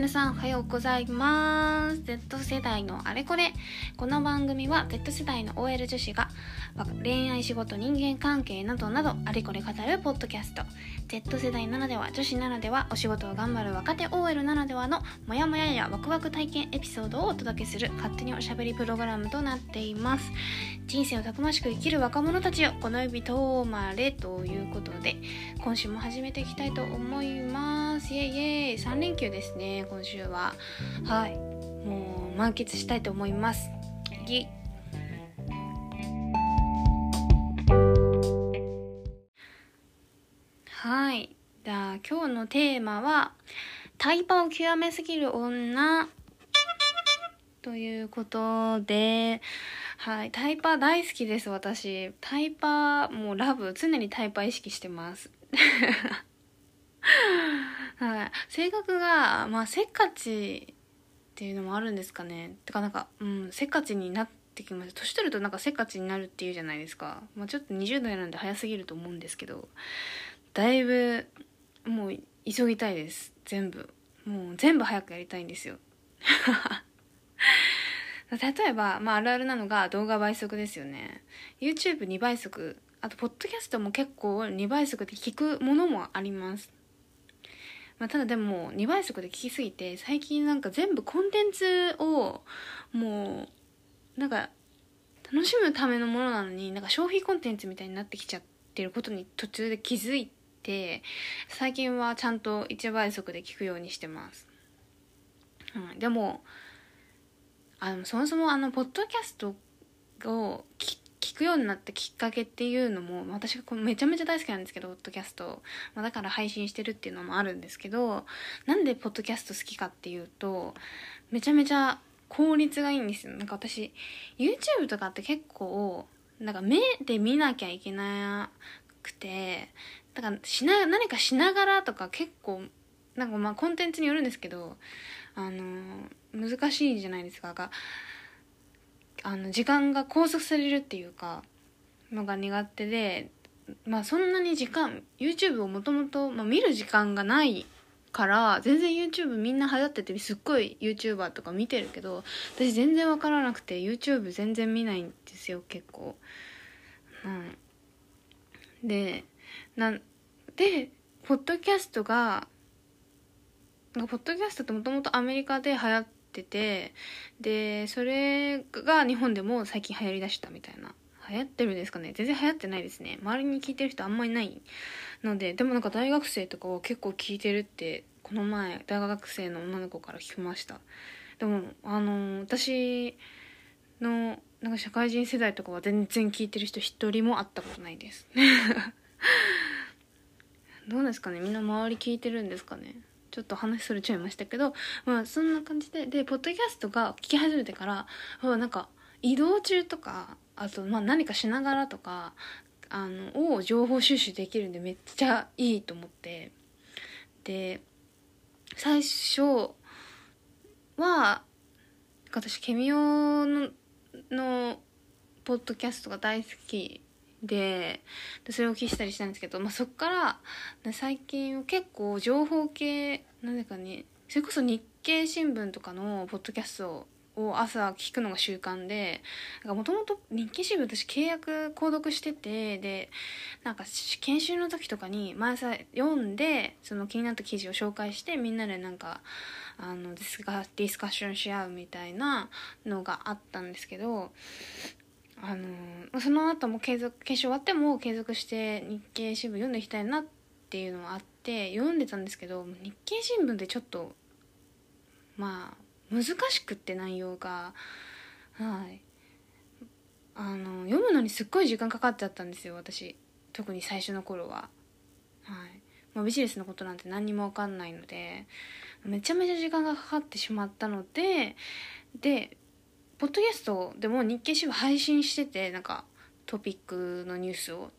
皆さんおはようございます。Z 世代のあれこれ。この番組は Z 世代の OL 女子が恋愛仕事人間関係などなどあれこれ語るポッドキャスト。Z 世代ならでは女子ならではお仕事を頑張る若手 OL ならではのモヤモヤやワクワク体験エピソードをお届けする勝手におしゃべりプログラムとなっています。人生をたくましく生きる若者たちよ。この指とまれということで今週も始めていきたいと思います。イエイイエイ。3連休ですね今週は。はい。もう満喫したいと思います。イエイはい。じゃあ今日のテーマはタイパを極めすぎる女。ということで、はい、タイパ大好きです、私。タイパもうラブ、常にタイパ意識してます。はい、性格が、まあ、せっかちっていうのもあるんですかね。てかなんか、うん、せっかちになってきました。年取るとなんかせっかちになるっていうじゃないですか。まあ、ちょっと20代なんで早すぎると思うんですけど、だいぶ、もう急ぎたいです。全部。もう全部早くやりたいんですよ。例えば、まあ、あるあるなのが動画倍速ですよね。YouTube2 倍速、あと、ポッドキャストも結構2倍速で聞くものもあります。まあ、ただでも、2倍速で聞きすぎて、最近なんか全部コンテンツを、もう、なんか、楽しむためのものなのに、なんか消費コンテンツみたいになってきちゃってることに途中で気づいて、最近はちゃんと1倍速で聞くようにしてます。うん、でも、あのそもそもあのポッドキャストを聞くようになったきっかけっていうのも私がこめちゃめちゃ大好きなんですけどポッドキャスト、まあ、だから配信してるっていうのもあるんですけどなんでポッドキャスト好きかっていうとめちゃめちゃ効率がいいんですよ。なんか私 YouTube とかって結構なんか目で見なきゃいけなくてだからしな何かしながらとか結構なんかまあコンテンツによるんですけどあの難しいじゃないですか。があの時間が拘束されるっていうかのが苦手でまあそんなに時間 YouTube をもともと見る時間がないから全然 YouTube みんな流行っててすっごい YouTuber とか見てるけど私全然わからなくて YouTube 全然見ないんですよ結構。うん、でなでポッドキャストがポッドキャストってもともとアメリカで流行っててでそれが日本でも最近流行りだしたみたいな。流行ってるんですかね？全然流行ってないですね。周りに聞いてる人あんまりないのででもなんか大学生とかは結構聞いてるってこの前大学生の女の子から聞きました。でもあの私のなんか社会人世代とかは全然聞いてる人一人も会ったことないです。どうですかね？みんな周り聞いてるんですかね？ちょっと話それちゃいましたけど、まあそんな感じで、で、ポッドキャストが聞き始めてから、なんか移動中とか、あとまあ何かしながらとか、あの、を情報収集できるんでめっちゃいいと思って。で、最初は、私、ケミオの、の、ポッドキャストが大好きでそれを聞したりしたんですけど、まあ、そっから最近は結構情報系なんでかねそれこそ日経新聞とかのポッドキャストを朝聞くのが習慣でもともと日経新聞私契約購読しててでなんか研修の時とかに毎朝読んでその気になった記事を紹介してみんなでなんかあのディスカッションし合うみたいなのがあったんですけどあのその後も継続決勝終わっても継続して日経新聞読んでいきたいなっていうのはあって読んでたんですけど日経新聞ってちょっとまあ難しくって内容がはい。あの読むのにすっごい時間かかっちゃったんですよ私。特に最初の頃は。はい。まあ、ビジネスのことなんて何にも分かんないのでめちゃめちゃ時間がかかってしまったのででポッドキャストでも日経新聞配信しててなんかトピックのニュースを。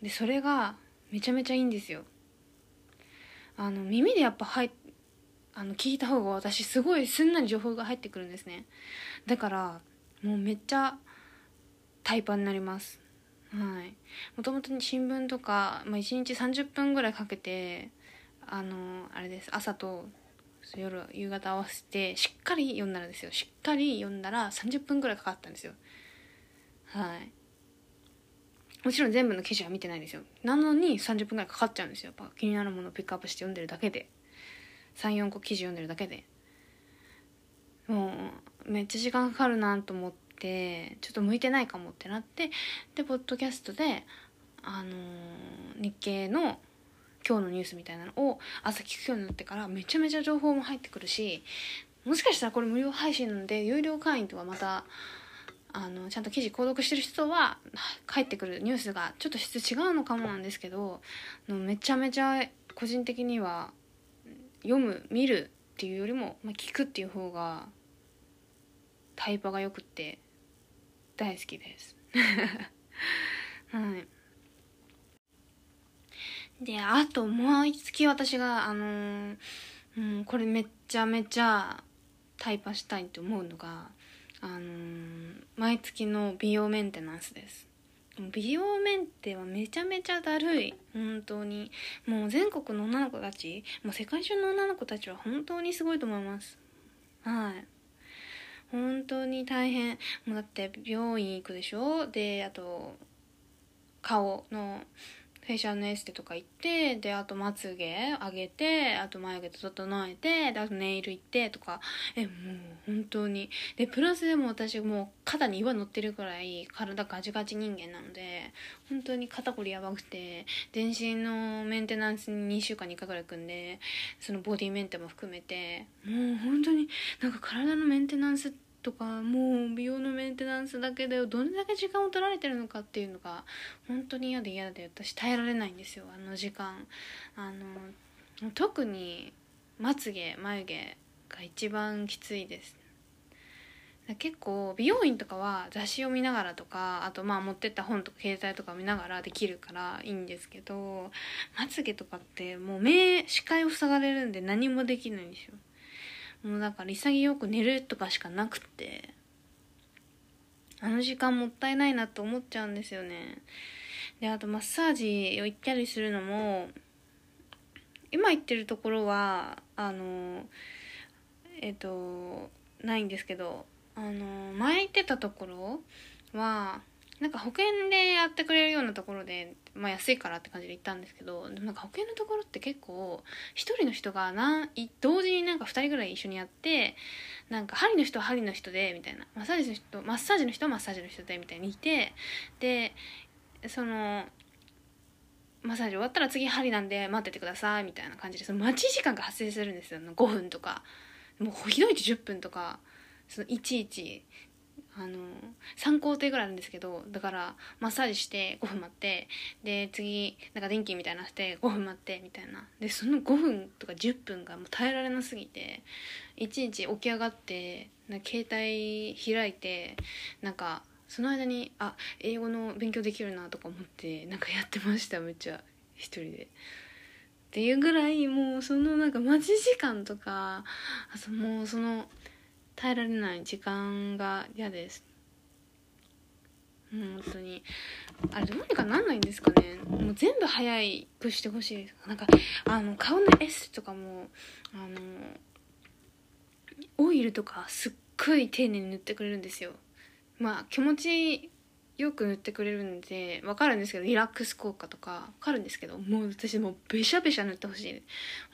でそれがめちゃめちゃいいんですよ。あの耳でやっぱ入あの聞いた方が私すごいすんなり情報が入ってくるんですね。だからもうめっちゃタイパになります。はい。もともと新聞とか、まあ、1日30分ぐらいかけてあのあれです。朝と夜夕方合わせてしっかり読んだらですよ。しっかり読んだら30分ぐらいかかったんですよ。はい。もちろん全部の記事は見てないんですよ。なのに30分ぐらいかかっちゃうんですよ。やっぱ気になるものをピックアップして読んでるだけで。34個記事読んでるだけで。もうめっちゃ時間かかるなと思ってちょっと向いてないかもってなってでポッドキャストであのー、日経の今日のニュースみたいなのを朝聞くようになってからめちゃめちゃ情報も入ってくるしもしかしたらこれ無料配信なので有料会員とはまたあのちゃんと記事購読してる人は返ってくるニュースがちょっと質違うのかもなんですけどめちゃめちゃ個人的には読む見るっていうよりも、まあ、聞くっていう方がタイパがよくって大好きです。は いであと毎月私があのー、うん、これめっちゃめちゃタイパしたいって思うのがあのー、毎月の美容メンテナンスです。美容メンテはめちゃめちゃだるい。本当に。もう全国の女の子たちもう世界中の女の子たちは本当にすごいと思います。はい。本当に大変。もうだって病院行くでしょ？であと顔のフェイシャルのエステとか行ってであとまつげ上げてあと眉毛整えてであとネイル行ってとか。えもう本当に。でプラスでも私もう肩に岩乗ってるくらい体ガチガチ人間なので本当に肩こりやばくて全身のメンテナンスに2週間に1回ぐらい行くんでそのボディメンテも含めてもう本当になんか体のメンテナンスってとかもう美容のメンテナンスだけでどれだけ時間を取られてるのかっていうのが本当に嫌で嫌で私耐えられないんですよ。あの時間。あの特にまつげ眉毛が一番きついです。結構美容院とかは雑誌を見ながらとかあとまあ持ってった本とか携帯とか見ながらできるからいいんですけどまつげとかってもう目視界を塞がれるんで何もできないんですよ。もうだから潔く寝るとかしかなくってあの時間もったいないなと思っちゃうんですよね。であとマッサージを行ったりするのも今行ってるところはあのえっ、とないんですけどあの前行ってたところはなんか保険でやってくれるようなところで、まあ、安いからって感じで行ったんですけどなんか保険のところって結構1人の人が何同時になんか2人ぐらい一緒にやってなんか針の人は針の人でみたいな。マッサージの人マッサージの人はマッサージの人でみたいにいてでそのマッサージ終わったら次針なんで待っててくださいみたいな感じでその待ち時間が発生するんですよ。5分とか。もうひどいと10分とかそのいちいちあの3工程ぐらいあるんですけどだからマッサージして5分待ってで次なんか電気みたいなして5分待ってみたいなでその5分とか10分がもう耐えられなすぎていちいち起き上がってな携帯開いてなんかその間にあ英語の勉強できるなとか思ってなんかやってましためっちゃ一人で。っていうぐらいもうそのなんか待ち時間とかあともうその耐えられない時間が嫌です。本当に。あれどうにかなんないんですかね。もう全部早くしてほしいです。なんかあの顔のエステとかもあのオイルとかすっごい丁寧に塗ってくれるんですよ。まあ気持ちよく塗ってくれるんでわかるんですけどリラックス効果とかわかるんですけどもう私もうべしゃべしゃ塗ってほしい。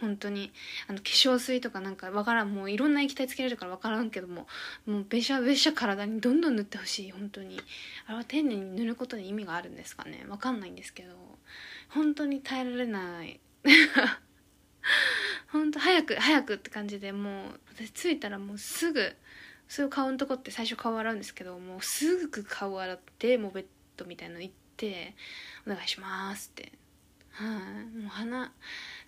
本当に。あの化粧水とかなんかわからん。もういろんな液体つけれるからわからんけどももうべしゃべしゃ体にどんどん塗ってほしい。本当に。あれは丁寧に塗ることに意味があるんですかね。わかんないんですけど。本当に耐えられない。本当早く早くって感じでもう私着いたらもうすぐすぐ顔のとこって最初顔洗うんですけどもうすぐ顔洗ってもうベッドみたいの行って「お願いします」って。はい、もう鼻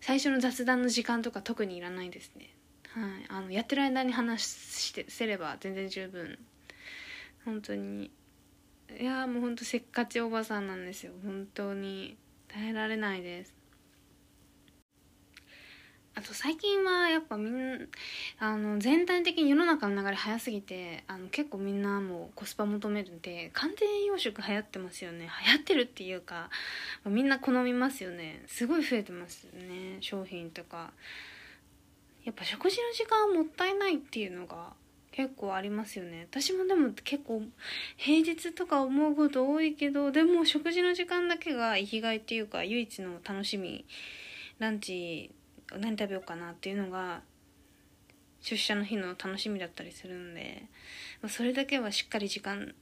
最初の雑談の時間とか特にいらないですね。はい。あのやってる間に話してせれば全然十分。本当に。いやもうほんとせっかちおばさんなんですよ。本当に。耐えられないです。あと最近はやっぱみんあの全体的に世の中の流れ早すぎてあの結構みんなもコスパ求めるんで完全栄養食流行ってますよね。流行ってるっていうかみんな好みますよね。すごい増えてますよね。商品とか。やっぱ食事の時間はもったいないっていうのが結構ありますよね。私もでも結構平日とか思うこと多いけどでも食事の時間だけが生きがいっていうか唯一の楽しみランチ何食べようかなっていうのが出社の日の楽しみだったりするんでそれだけはしっかり時間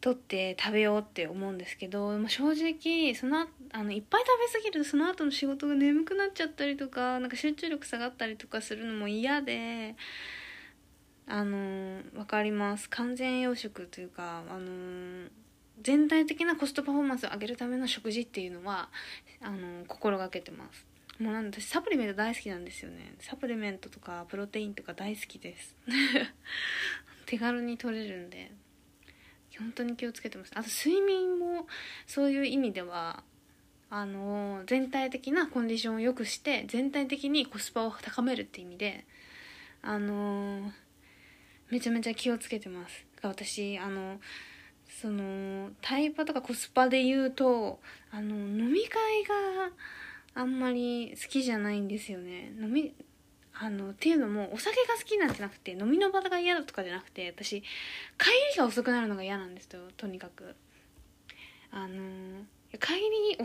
取って食べようって思うんですけど、まあ、正直そのあのいっぱい食べ過ぎるとその後の仕事が眠くなっちゃったりとかなんか集中力下がったりとかするのも嫌であの分かります。完全養食というかあの全体的なコストパフォーマンスを上げるための食事っていうのはあの心がけてます。もう私サプリメント大好きなんですよね。サプリメントとかプロテインとか大好きです。手軽に取れるんで。本当に気をつけてます。あと睡眠もそういう意味ではあの全体的なコンディションを良くして全体的にコスパを高めるって意味であのめちゃめちゃ気をつけてます。私あのそのタイパとかコスパで言うとあの飲み会があんまり好きじゃないんですよね。飲みあのっていうのもお酒が好きなんじゃなくて飲みの場が嫌だとかじゃなくて私帰りが遅くなるのが嫌なんですよとにかく。あの帰りお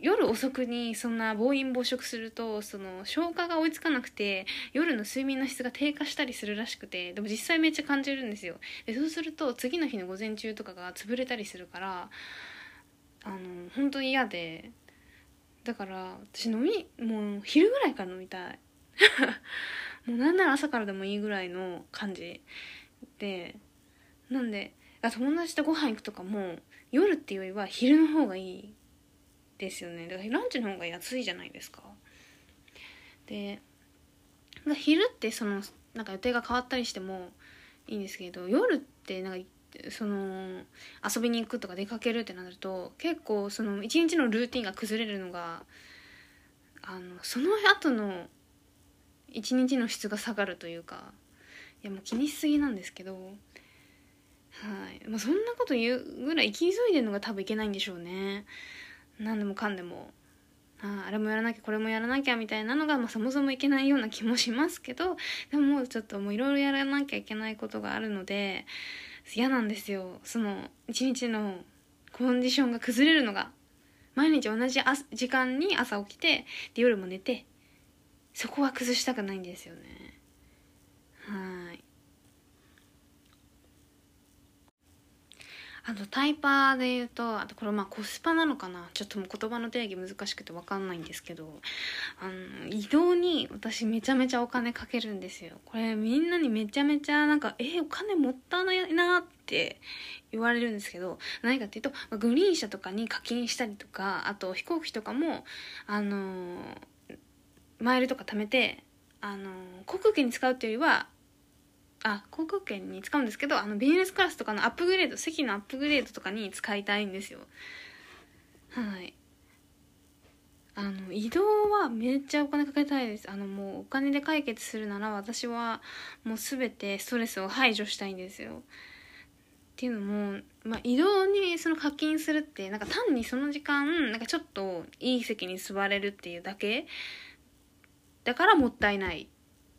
夜遅くにそんな暴飲暴食するとその消化が追いつかなくて夜の睡眠の質が低下したりするらしくてでも実際めっちゃ感じるんですよ。でそうすると次の日の午前中とかが潰れたりするからあの本当に嫌で。だから私飲みもう昼ぐらいから飲みたい。もうなんなら朝からでもいいぐらいの感じで。なんで友達とご飯行くとかも夜っていうよりは昼の方がいいですよね。だからランチの方が安いじゃないですか。で昼ってそのなんか予定が変わったりしてもいいんですけど夜ってなんかその遊びに行くとか出かけるってなると結構その一日のルーティンが崩れるのがあのその後の一日の質が下がるというかいやもう気にしすぎなんですけどはい。まあ、そんなこと言うぐらい生き急いでるのが多分いけないんでしょうね。何でもかんでも。ああれもやらなきゃこれもやらなきゃみたいなのが、まあ、そもそもいけないような気もしますけどでももうちょっともういろいろやらなきゃいけないことがあるので嫌なんですよ。その一日のコンディションが崩れるのが毎日同じ時間に朝起きてで夜も寝てそこは崩したくないんですよねはいあとタイパーで言うとあとこれまあコスパなのかな？ちょっともう言葉の定義難しくて分かんないんですけどあの移動に私めちゃめちゃお金かけるんですよ。これみんなにめちゃめちゃなんかえお金もったいないなって言われるんですけど何かっていうとグリーン車とかに課金したりとかあと飛行機とかもあのマイルとか貯めてあの航空券に使うっていうよりはあ航空券に使うんですけどあのビジネスクラスとかのアップグレード席のアップグレードとかに使いたいんですよ。はい。あの移動はめっちゃお金かけたいです。あのもうお金で解決するなら私はもう全てストレスを排除したいんですよ。っていうのも、まあ、移動にその課金するってなんか単にその時間なんかちょっといい席に座れるっていうだけ。だからもったいない。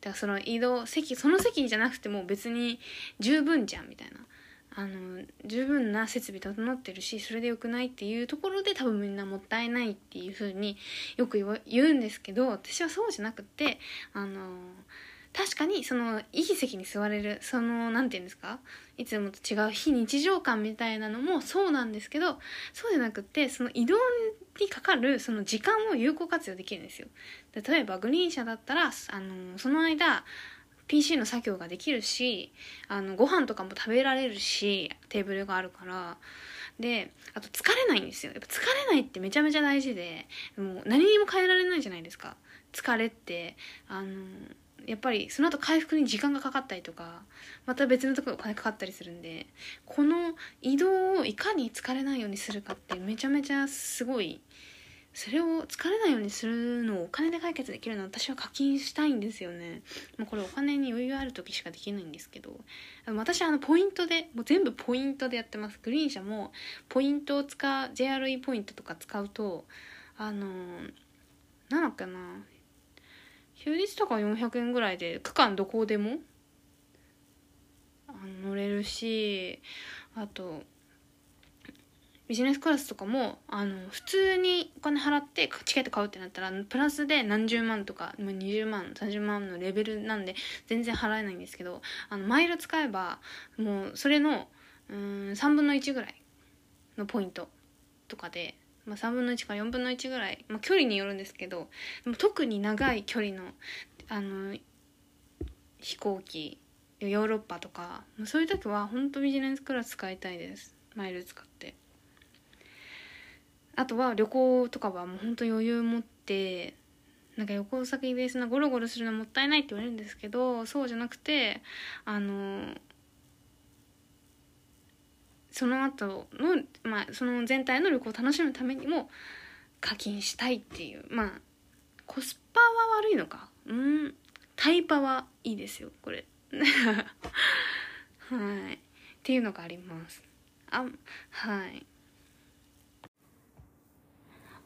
だからその移動席その席じゃなくても別に十分じゃんみたいな。あの十分な設備整ってるしそれでよくないっていうところで多分みんなもったいないっていう風によく言うんですけど私はそうじゃなくてあの確かにそのいい席に座れるその何て言うんですか？いつもと違う非日常感みたいなのもそうなんですけどそうじゃなくってその移動にかかるその時間を有効活用できるんですよ。例えばグリーン車だったらあのその間 PC の作業ができるしあのご飯とかも食べられるしテーブルがあるから。であと疲れないんですよ。やっぱ疲れないってめちゃめちゃ大事でもう何にも変えられないじゃないですか。疲れって。あのやっぱりその後回復に時間がかかったりとかまた別のところお金かかったりするんでこの移動をいかに疲れないようにするかってめちゃめちゃすごいそれを疲れないようにするのをお金で解決できるのは私は課金したいんですよね。もうこれお金に余裕ある時しかできないんですけど私あのポイントでもう全部ポイントでやってます。グリーン車もポイントを使う JRE ポイントとか使うとあの何だっけな休日とか400円ぐらいで区間どこでも？乗れるしあとビジネスクラスとかもあの普通にお金払ってチケット買うってなったらプラスで何十万とか20万30万のレベルなんで全然払えないんですけどあのマイル使えばもうそれのうん3分の1ぐらいのポイントとかで、まあ、3分の1から4分の1ぐらい、まあ、距離によるんですけどでも特に長い距離のあの飛行機ヨーロッパとかそういう時は本当ビジネスクラス使いたいです。マイル使って。あとは旅行とかはもう本当余裕持ってなんか旅行先でそんなゴロゴロするのもったいないって言われるんですけどそうじゃなくてあのその後のまあその全体の旅行を楽しむためにも課金したいっていうまあコスパは悪いのか？うんタイパはいいですよこれ。はい。っていうのがあります。あはい。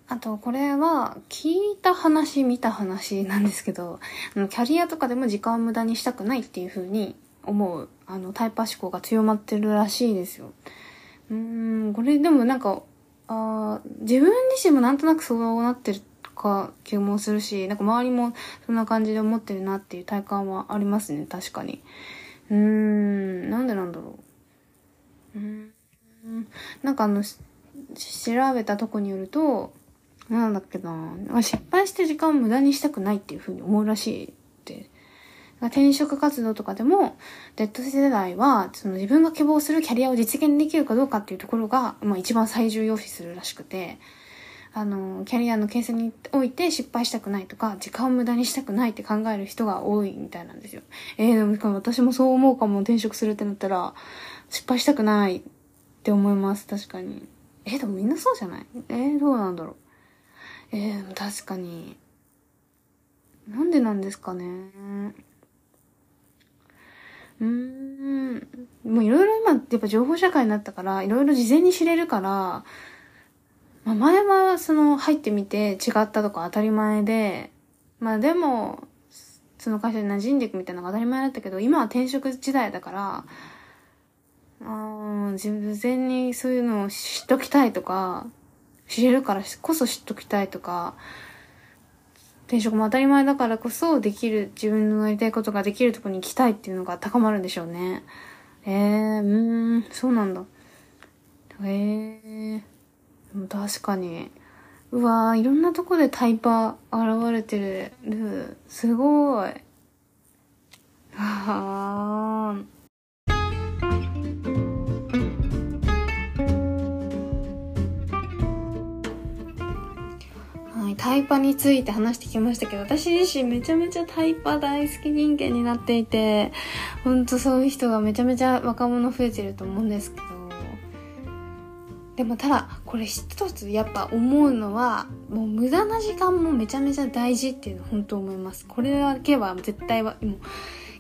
あとこれは聞いた話見た話なんですけどキャリアとかでも時間を無駄にしたくないっていう風に思うあのタイパ思考が強まってるらしいですよ。うんこれでもなんかあ自分自身もなんとなくそうなってるか気もするしなんか周りもそんな感じで思ってるなっていう体感はありますね確かに。うーんなんでなんだろう。うんなんかあの調べたとこによるとなんだっけな失敗して時間を無駄にしたくないっていうふうに思うらしい。転職活動とかでも Z 世代はその自分が希望するキャリアを実現できるかどうかっていうところが、まあ、一番最重要視するらしくてあのキャリアの形成において失敗したくないとか時間を無駄にしたくないって考える人が多いみたいなんですよ。えー、でも私もそう思うかも転職するってなったら失敗したくないって思います確かに。えー、でもみんなそうじゃない？えー、どうなんだろう？えー、確かに。なんでなんですかね？うーん。もういろいろ今、やっぱ情報社会になったから、いろいろ事前に知れるから、まあ、前はその入ってみて違ったとか当たり前で、まあでも、その会社に馴染んでいくみたいなのが当たり前だったけど、今は転職時代だから、あ事前にそういうのを知っときたいとか、知れるからこそ知っときたいとか、転職も当たり前だからこそできる、自分のやりたいことができるとこに行きたいっていうのが高まるんでしょうね。えー、うーん、そうなんだ。えー、確かに。うわー、いろんなとこでタイパー現れてる。すごい。あー。タイパについて話してきましたけど、私自身めちゃめちゃタイパ大好き人間になっていて、ほんとそういう人がめちゃめちゃ若者増えてると思うんですけど、でもただ、これ一つやっぱ思うのは、もう無駄な時間もめちゃめちゃ大事っていうの本当思います。これだけは絶対は、もう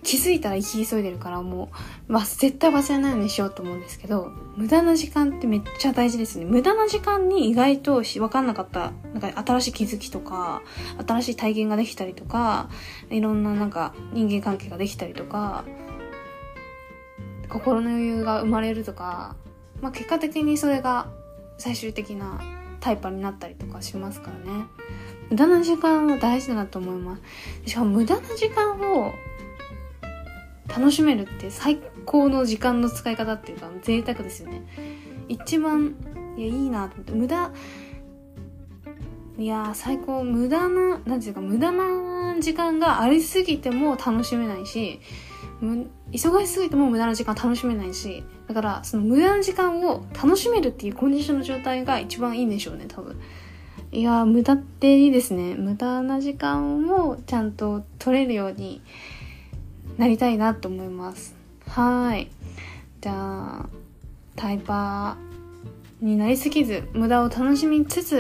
気づいたら行き急いでるからもう、まあ、絶対忘れないようにしようと思うんですけど、無駄な時間ってめっちゃ大事ですね。無駄な時間に意外と分かんなかった、なんか新しい気づきとか、新しい体験ができたりとか、いろんななんか人間関係ができたりとか、心の余裕が生まれるとか、まあ結果的にそれが最終的なタイパになったりとかしますからね。無駄な時間は大事だなと思います。しかも無駄な時間を楽しめるって最高の時間の使い方っていうか贅沢ですよね。一番いやいいなと思って無駄いや最高無駄な何ていうか無駄な時間がありすぎても楽しめないし忙しすぎても無駄な時間楽しめないしだからその無駄な時間を楽しめるっていうコンディションの状態が一番いいんでしょうね多分。いや無駄っていいですね。無駄な時間をちゃんと取れるようになりたいなと思います。はい。じゃあタイパーになりすぎず無駄を楽しみつつ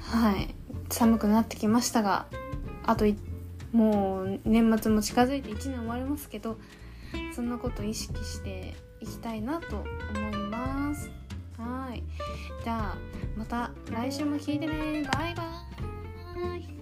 はい。寒くなってきましたがあともう年末も近づいて1年終わりますけどそんなこと意識していきたいなと思います。はい。じゃあまた来週も聞いてね。バイバイ。